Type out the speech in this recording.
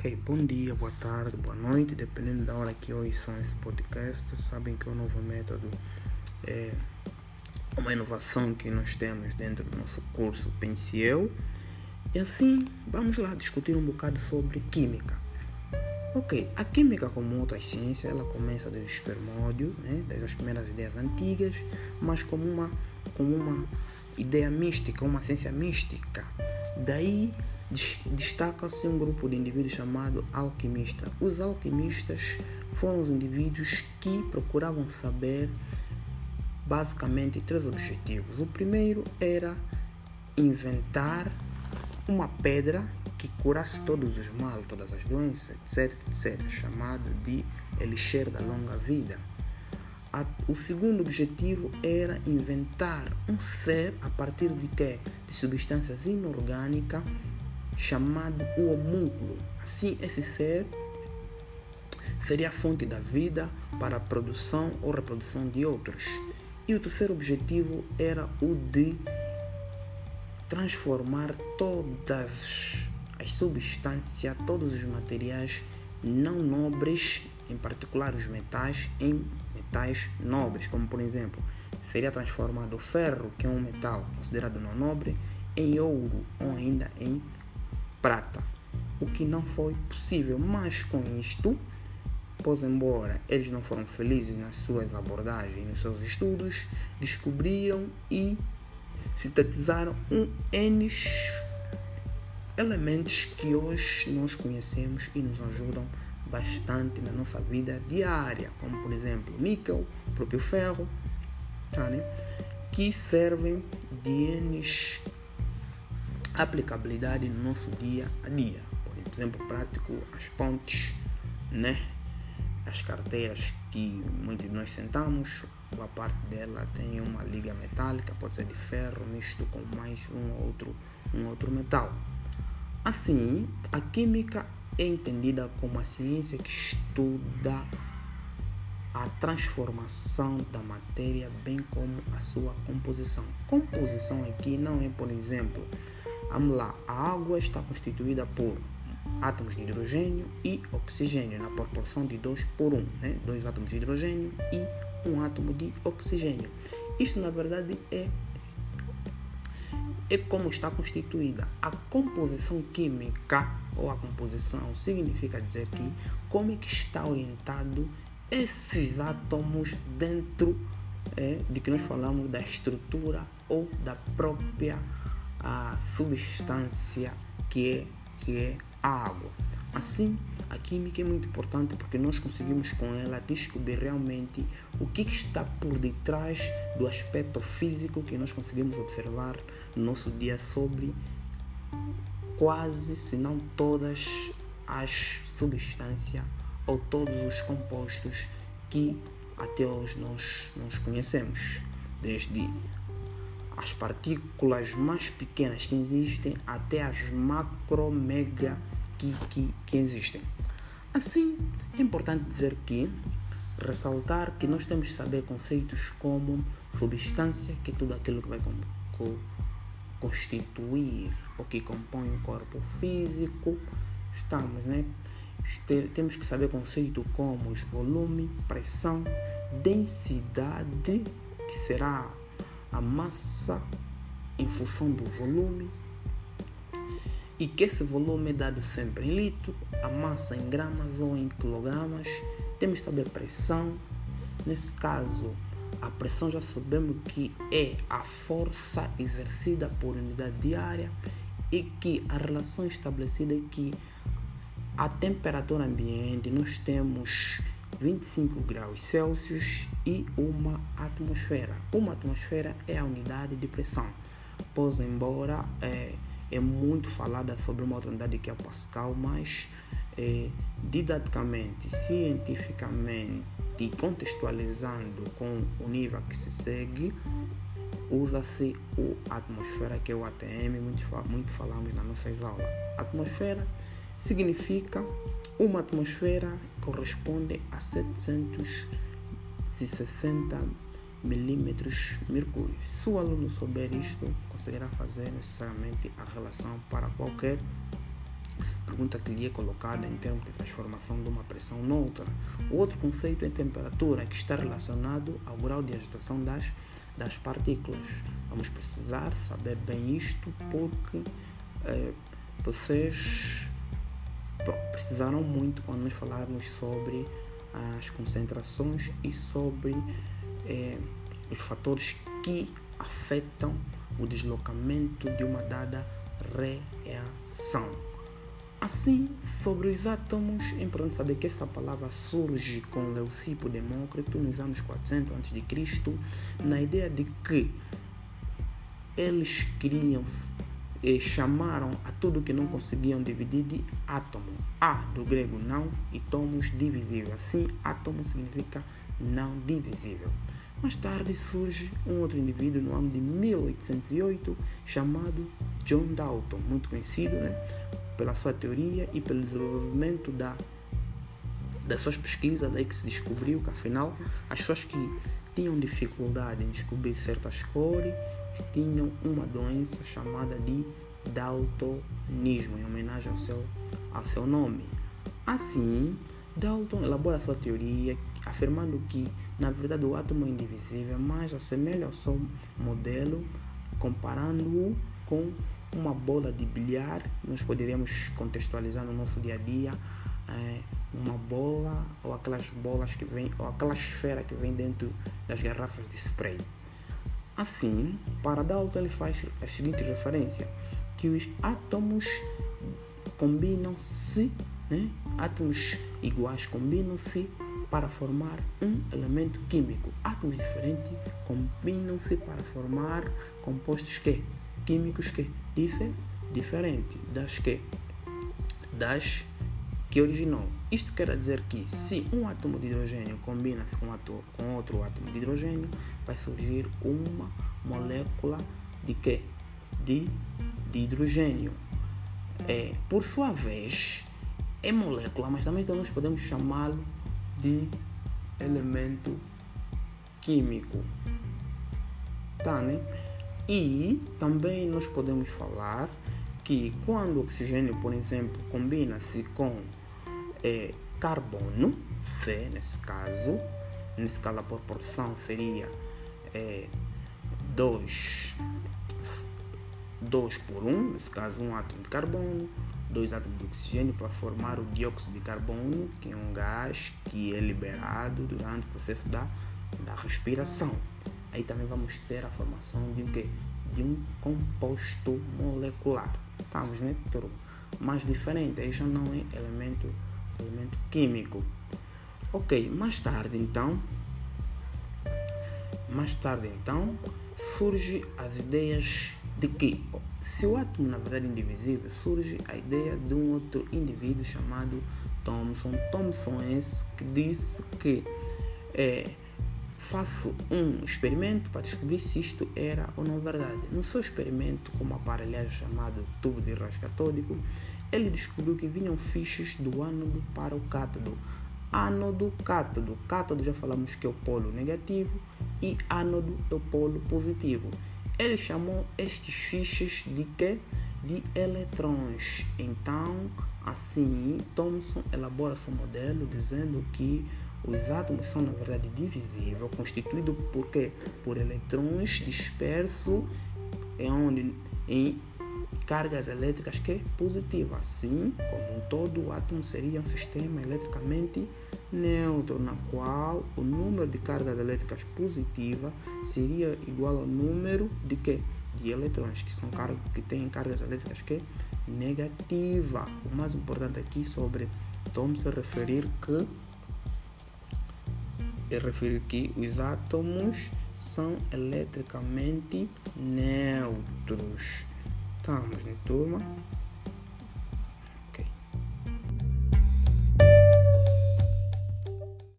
Ok, bom dia, boa tarde, boa noite, dependendo da hora que ouçam esse podcast. Sabem que o novo método é uma inovação que nós temos dentro do nosso curso Pensiel. E assim, vamos lá discutir um bocado sobre química. Ok, a química, como outras ciências, ela começa desde o espermódio, né, desde as primeiras ideias antigas, mas como uma, como uma ideia mística, uma ciência mística. Daí destaca-se um grupo de indivíduos chamado alquimista. Os alquimistas foram os indivíduos que procuravam saber basicamente três objetivos. O primeiro era inventar uma pedra que curasse todos os males, todas as doenças, etc, etc, chamado de elixir da longa vida. O segundo objetivo era inventar um ser a partir de quê? De substâncias inorgânicas chamado o homúnculo. Assim, esse ser seria a fonte da vida para a produção ou reprodução de outros. E o terceiro objetivo era o de transformar todas as substâncias, todos os materiais não nobres, em particular os metais, em metais nobres, como por exemplo, seria transformado o ferro, que é um metal considerado não nobre, em ouro ou ainda em prata, o que não foi possível. Mas com isto, pois embora eles não foram felizes nas suas abordagens, nos seus estudos, descobriram e sintetizaram um N elementos que hoje nós conhecemos e nos ajudam bastante na nossa vida diária, como por exemplo níquel, próprio ferro, tá, né? que servem de N aplicabilidade no nosso dia a dia. Por exemplo, prático, as pontes, né? as carteiras que muitos de nós sentamos, boa parte dela tem uma liga metálica, pode ser de ferro, misto com mais um outro, um outro metal. Assim, a química é entendida como a ciência que estuda a transformação da matéria, bem como a sua composição. Composição aqui não é, por exemplo, Vamos lá, a água está constituída por átomos de hidrogênio e oxigênio na proporção de 2 por 1, um, né? dois átomos de hidrogênio e um átomo de oxigênio. Isso na verdade é é como está constituída a composição química ou a composição significa dizer que como é que está orientado esses átomos dentro é, de que nós falamos da estrutura ou da própria a substância que é, que é a água. Assim, a química é muito importante porque nós conseguimos com ela descobrir realmente o que está por detrás do aspecto físico que nós conseguimos observar no nosso dia sobre quase, se não todas as substâncias ou todos os compostos que até hoje nós, nós conhecemos, desde as partículas mais pequenas que existem até as macro, mega que, que, que existem. Assim, é importante dizer que, ressaltar que nós temos que saber conceitos como substância, que é tudo aquilo que vai co constituir ou que compõe o corpo físico. Estamos, né? Temos que saber conceitos como volume, pressão, densidade, que será a massa em função do volume e que esse volume é dado sempre em litro, a massa em gramas ou em quilogramas. Temos saber a pressão. Nesse caso, a pressão já sabemos que é a força exercida por unidade diária e que a relação estabelecida é que a temperatura ambiente nós temos 25 graus Celsius e uma atmosfera. Uma atmosfera é a unidade de pressão, pois embora é, é muito falada sobre uma outra unidade que é Pascal, mas é, didaticamente, cientificamente contextualizando com o nível que se segue, usa-se o atmosfera, que é o ATM, muito, muito falamos nas nossas aulas. Atmosfera significa uma atmosfera corresponde a 760 milímetros mercúrio. Se o aluno souber isto, conseguirá fazer necessariamente a relação para qualquer pergunta que lhe é colocada em termos de transformação de uma pressão noutra. O outro conceito é temperatura, que está relacionado ao grau de agitação das, das partículas. Vamos precisar saber bem isto porque é, vocês precisaram muito quando nós falarmos sobre as concentrações e sobre é, os fatores que afetam o deslocamento de uma dada reação. Assim, sobre os átomos, é importante saber que esta palavra surge com Leucipo Demócrito nos anos 400 a.C., na ideia de que eles queriam e chamaram a tudo que não conseguiam dividir de átomo. A do grego não e tomos divisível. Assim, átomo significa não divisível. Mais tarde surge um outro indivíduo no ano de 1808 chamado John Dalton, muito conhecido né, pela sua teoria e pelo desenvolvimento da, das suas pesquisas, daí que se descobriu que afinal as pessoas que tinham dificuldade em descobrir certas cores tinham uma doença chamada de daltonismo, em homenagem ao seu, ao seu nome. Assim, Dalton elabora sua teoria afirmando que na verdade, o átomo é indivisível, mas assemelha ao seu modelo, comparando-o com uma bola de bilhar. Nós poderíamos contextualizar no nosso dia a dia é, uma bola ou aquelas bolas que vêm, ou aquela esfera que vem dentro das garrafas de spray. Assim, para Dalton, ele faz a seguinte referência: que os átomos combinam-se, né? átomos iguais combinam-se para formar um elemento químico. Átomos diferentes combinam-se para formar compostos que químicos que difer, diferente das que das que originou. Isto quer dizer que se um átomo de hidrogênio combina-se com, com outro átomo de hidrogênio, vai surgir uma molécula de que? De, de hidrogênio. É, por sua vez, é molécula, mas também então nós podemos chamá-lo de elemento químico. Tá, né? E também nós podemos falar que quando o oxigênio, por exemplo, combina-se com é, carbono, C nesse caso, nesse caso a proporção seria é, 2, 2 por 1, um, nesse caso um átomo de carbono, dois átomos de oxigênio para formar o dióxido de carbono, que é um gás que é liberado durante o processo da, da respiração. Aí também vamos ter a formação de um, quê? De um composto molecular. Estamos, né, turma? Mais diferente, aí já não é elemento, elemento químico. Ok, mais tarde então, mais tarde então, surge as ideias de que se o átomo na verdade é indivisível, surge a ideia de um outro indivíduo chamado Thomson. Thomson é esse que disse que é, faço um experimento para descobrir se isto era ou não verdade. No seu experimento com uma aparelhagem chamado tubo de rasca catódico, ele descobriu que vinham fichas do ánodo para o cátodo. Ánodo, cátodo. Cátodo já falamos que é o polo negativo e ánodo é o polo positivo. Ele chamou estes fichas de quê? De eletrões. Então, assim, Thomson elabora seu modelo dizendo que os átomos são na verdade divisíveis, constituídos por quê? Por eletrões dispersos em onde em cargas elétricas que é positiva. Assim, como todo, o átomo seria um sistema eletricamente neutro, na qual o número de cargas elétricas positivas seria igual ao número de que? De eletrões, que são cargas que têm cargas elétricas que negativa. O mais importante aqui sobre Thomson referir que é referir que os átomos são eletricamente neutros. Estamos, né, turma?